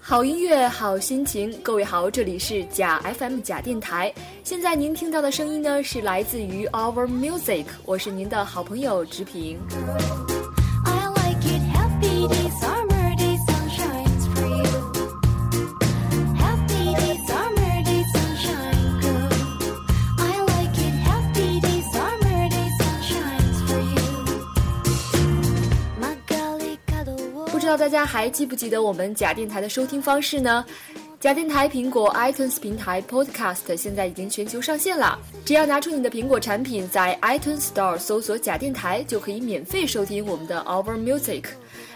好音乐，好心情。各位好，这里是假 FM 假电台。现在您听到的声音呢，是来自于 Our Music，我是您的好朋友直平。不知道大家还记不记得我们假电台的收听方式呢？假电台苹果 iTunes 平台 Podcast 现在已经全球上线了，只要拿出你的苹果产品，在 iTunes Store 搜索“假电台”，就可以免费收听我们的 Our Music。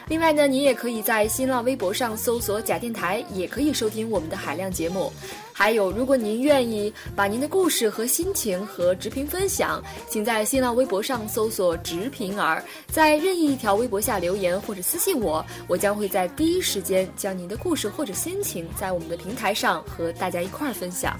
另外呢，你也可以在新浪微博上搜索“假电台”，也可以收听我们的海量节目。还有，如果您愿意把您的故事和心情和直评分享，请在新浪微博上搜索“直评儿”，在任意一条微博下留言或者私信我，我将会在第一时间将您的故事或者心情在我们的平台上和大家一块儿分享。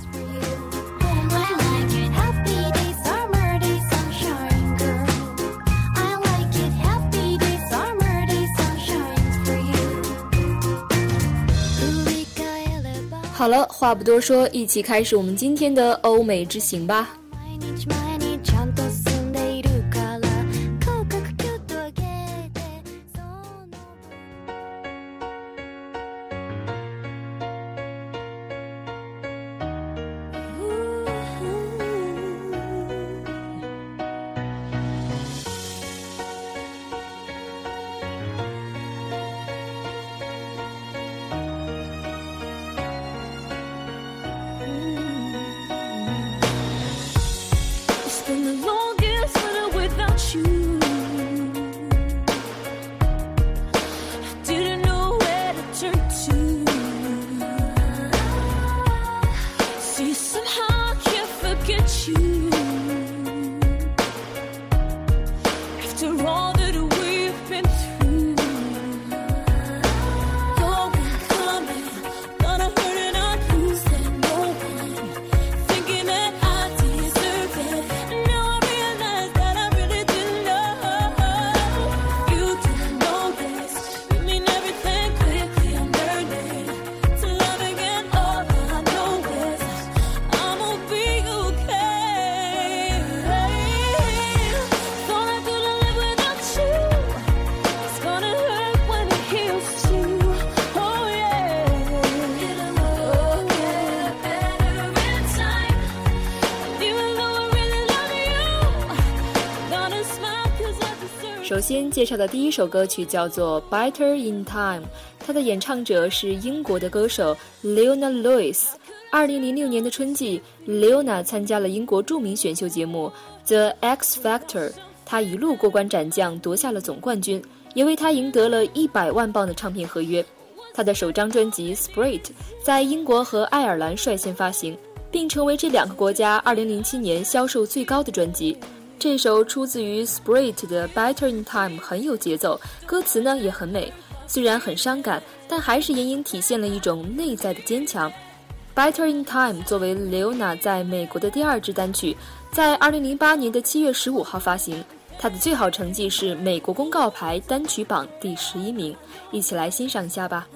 好了，话不多说，一起开始我们今天的欧美之行吧。先介绍的第一首歌曲叫做《Better in Time》，它的演唱者是英国的歌手 Leona Lewis。二零零六年的春季，Leona 参加了英国著名选秀节目《The X Factor》，她一路过关斩将，夺下了总冠军，也为她赢得了一百万镑的唱片合约。她的首张专辑《Spirit》在英国和爱尔兰率先发行，并成为这两个国家二零零七年销售最高的专辑。这首出自于 Sprit 的 Better in Time 很有节奏，歌词呢也很美，虽然很伤感，但还是隐隐体现了一种内在的坚强。Better in Time 作为 Leona 在美国的第二支单曲，在2008年的7月15号发行，它的最好成绩是美国公告牌单曲榜第十一名。一起来欣赏一下吧。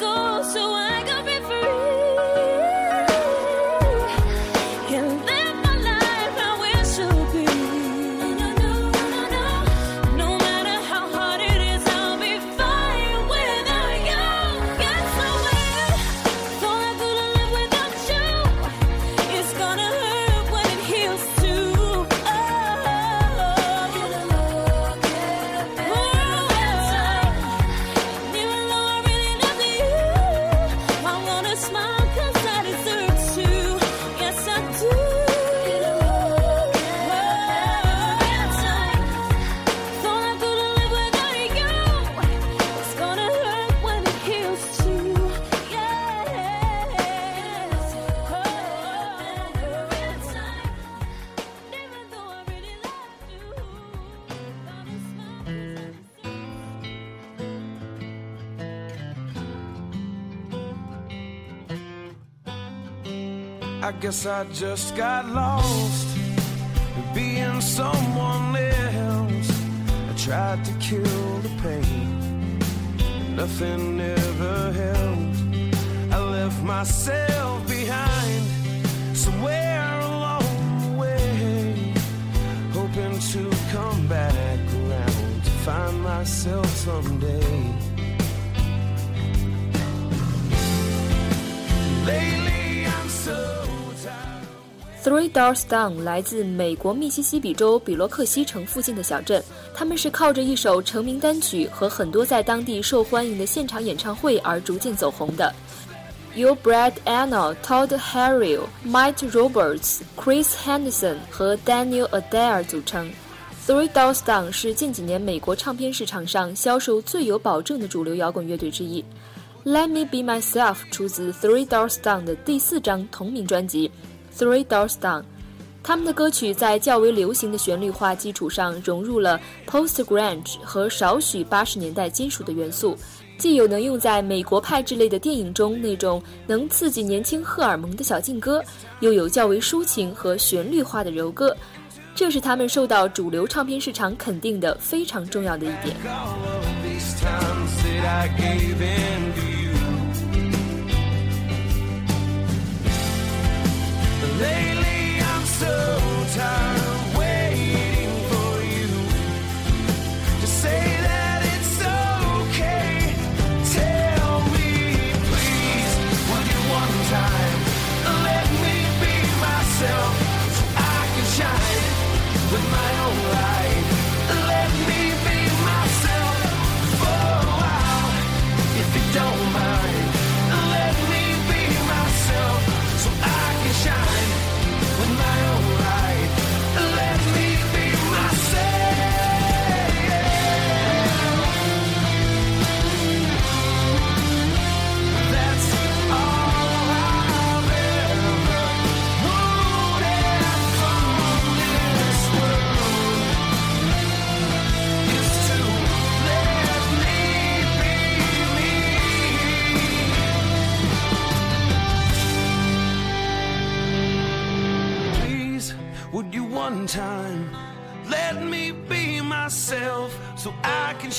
go so I guess I just got lost being someone else. I tried to kill the pain, nothing ever helped. I left myself behind somewhere along the way, hoping to come back around to find myself someday. Lately. Three Doors Down 来自美国密西西比州比洛克西城附近的小镇，他们是靠着一首成名单曲和很多在当地受欢迎的现场演唱会而逐渐走红的。由 Brad Anna、Todd Harrell、Mike Roberts、Chris Henderson 和 Daniel Adair 组成。Three Doors Down 是近几年美国唱片市场上销售最有保证的主流摇滚乐队之一。Let Me Be Myself 出自 Three Doors Down 的第四张同名专辑《Three Doors Down》。他们的歌曲在较为流行的旋律化基础上，融入了 Post Grunge 和少许八十年代金属的元素，既有能用在美国派之类的电影中那种能刺激年轻荷尔蒙的小劲歌，又有较为抒情和旋律化的柔歌。这是他们受到主流唱片市场肯定的非常重要的一点。Lately, I'm so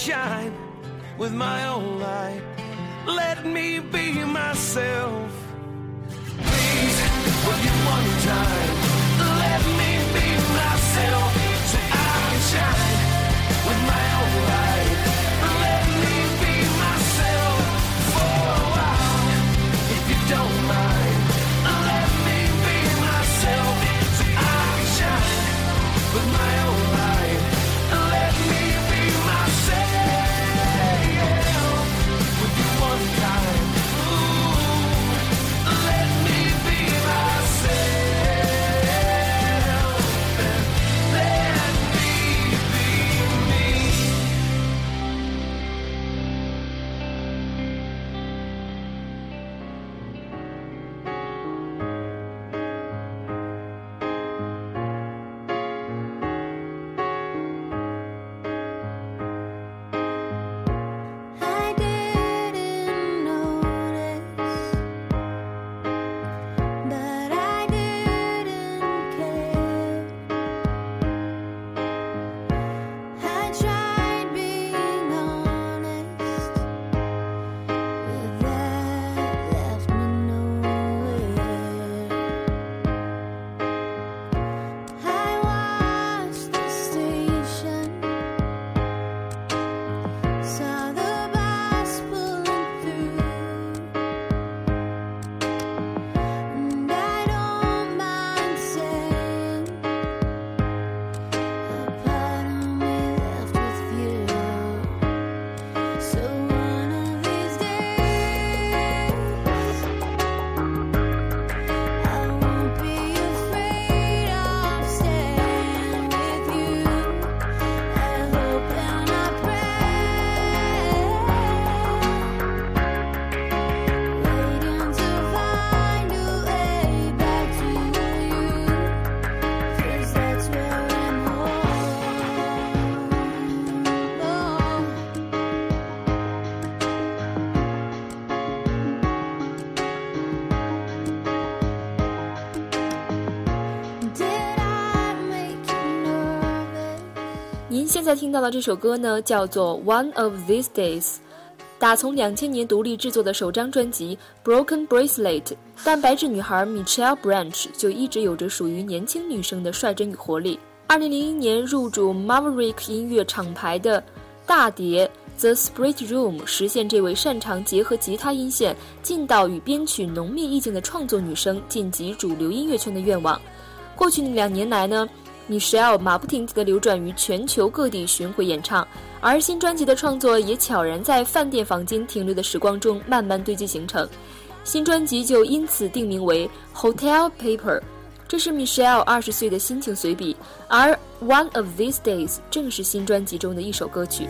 shine with my own light? Let me be myself. Please, will you one time 现在听到的这首歌呢，叫做《One of These Days》，打从两千年独立制作的首张专辑《Broken Bracelet》，蛋白质女孩 Michelle Branch 就一直有着属于年轻女生的率真与活力。二零零一年入主 Maverick 音乐厂牌的大碟《The Spirit Room》，实现这位擅长结合吉他音线、劲道与编曲浓密意境的创作女生晋级主流音乐圈的愿望。过去两年来呢？Michelle 马不停蹄地流转于全球各地巡回演唱，而新专辑的创作也悄然在饭店房间停留的时光中慢慢堆积形成，新专辑就因此定名为《Hotel Paper》，这是 Michelle 二十岁的心情随笔，而《One of These Days》正是新专辑中的一首歌曲。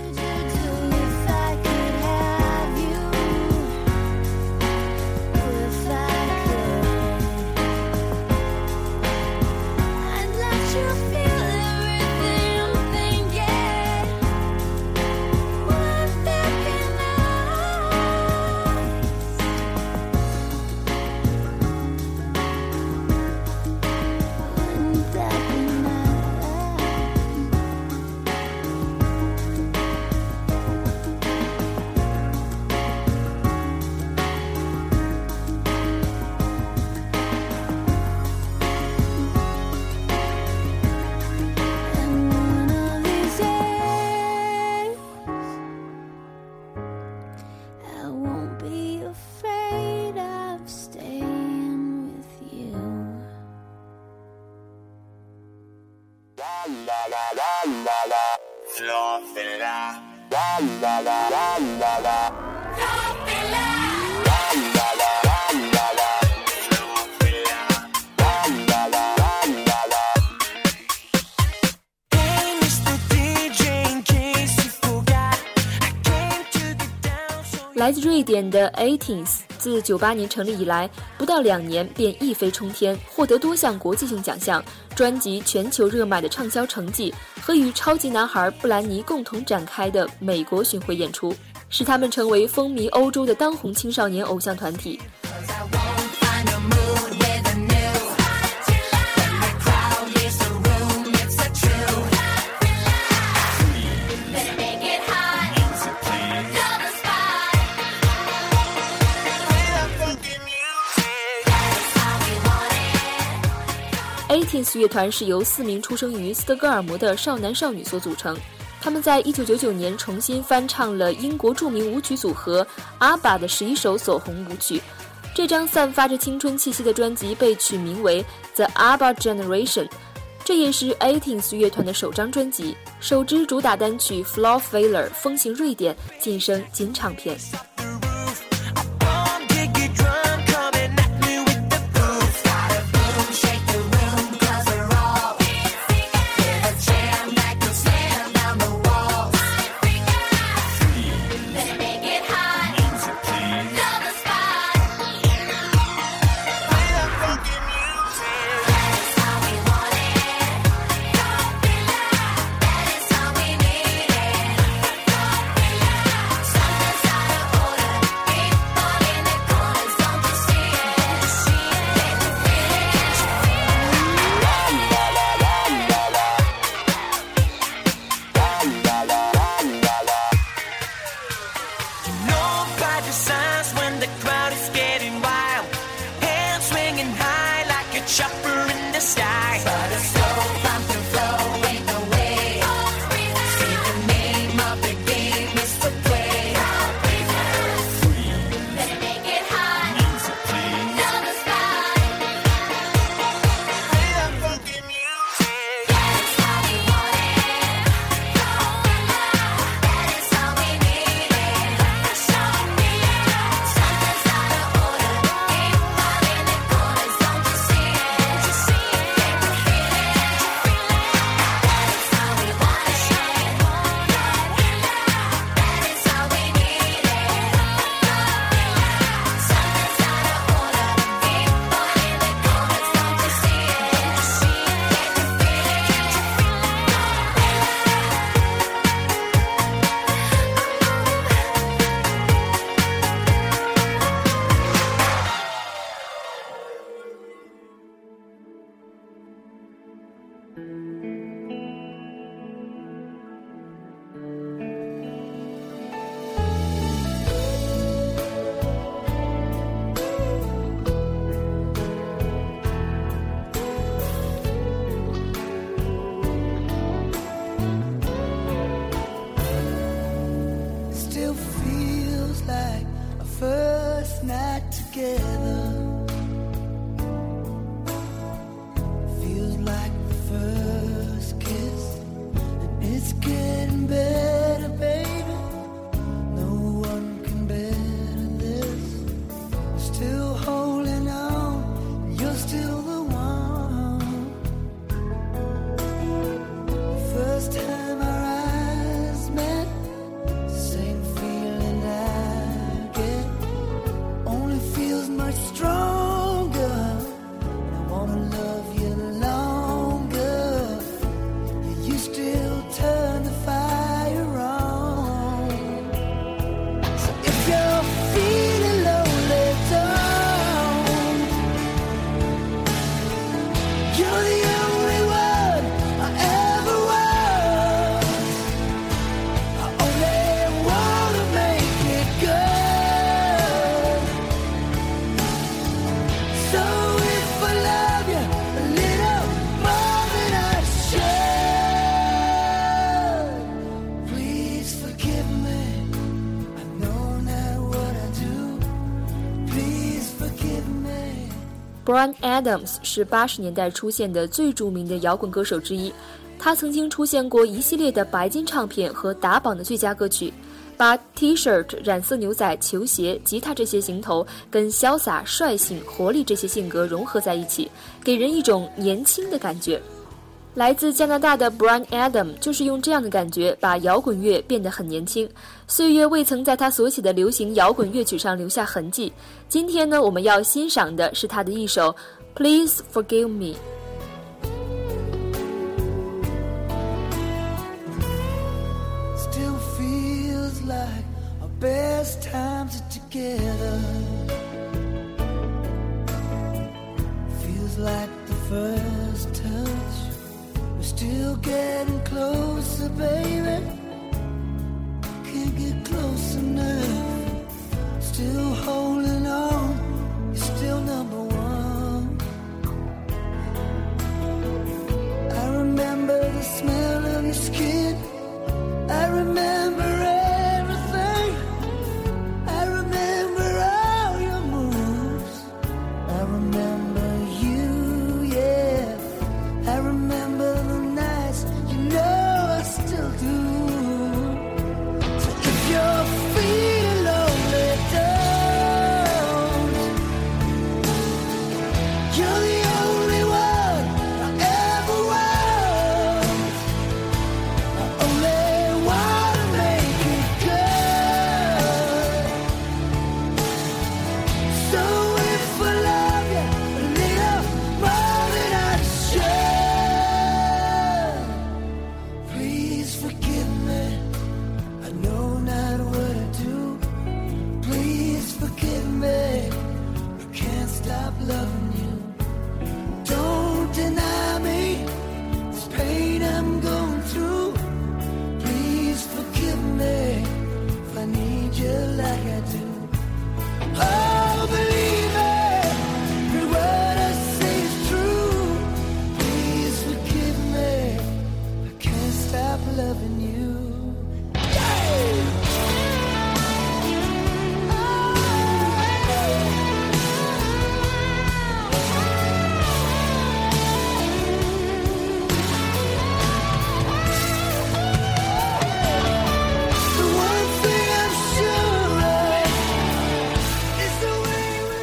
来自瑞典的 Eighteenth， 自九八年成立以来，不到两年便一飞冲天，获得多项国际性奖项，专辑全球热卖的畅销成绩，和与超级男孩布兰妮共同展开的美国巡回演出，使他们成为风靡欧洲的当红青少年偶像团体。Eighties 乐团是由四名出生于斯德哥尔摩的少男少女所组成。他们在一九九九年重新翻唱了英国著名舞曲组合 ABBA 的十一首走红舞曲。这张散发着青春气息的专辑被取名为 The ABBA Generation，这也是 Eighteenth 乐团的首张专辑。首支主打单曲《Floor Failure》风行瑞典，晋升金唱片。Brian Adams 是八十年代出现的最著名的摇滚歌手之一，他曾经出现过一系列的白金唱片和打榜的最佳歌曲，把 T-shirt、染色牛仔、球鞋、吉他这些行头跟潇洒、率性、活力这些性格融合在一起，给人一种年轻的感觉。来自加拿大的 Brian Adam 就是用这样的感觉把摇滚乐变得很年轻。岁月未曾在他所写的流行摇滚乐曲上留下痕迹。今天呢，我们要欣赏的是他的一首《Please Forgive Me》。Still getting closer, baby. Can't get close enough. Still holding on. You're still number one. I remember the smell of your skin.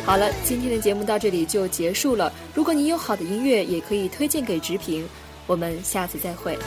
好了今天的节目到这里就结束了。如果你有好的音乐也可以推荐给直评我们下次再会。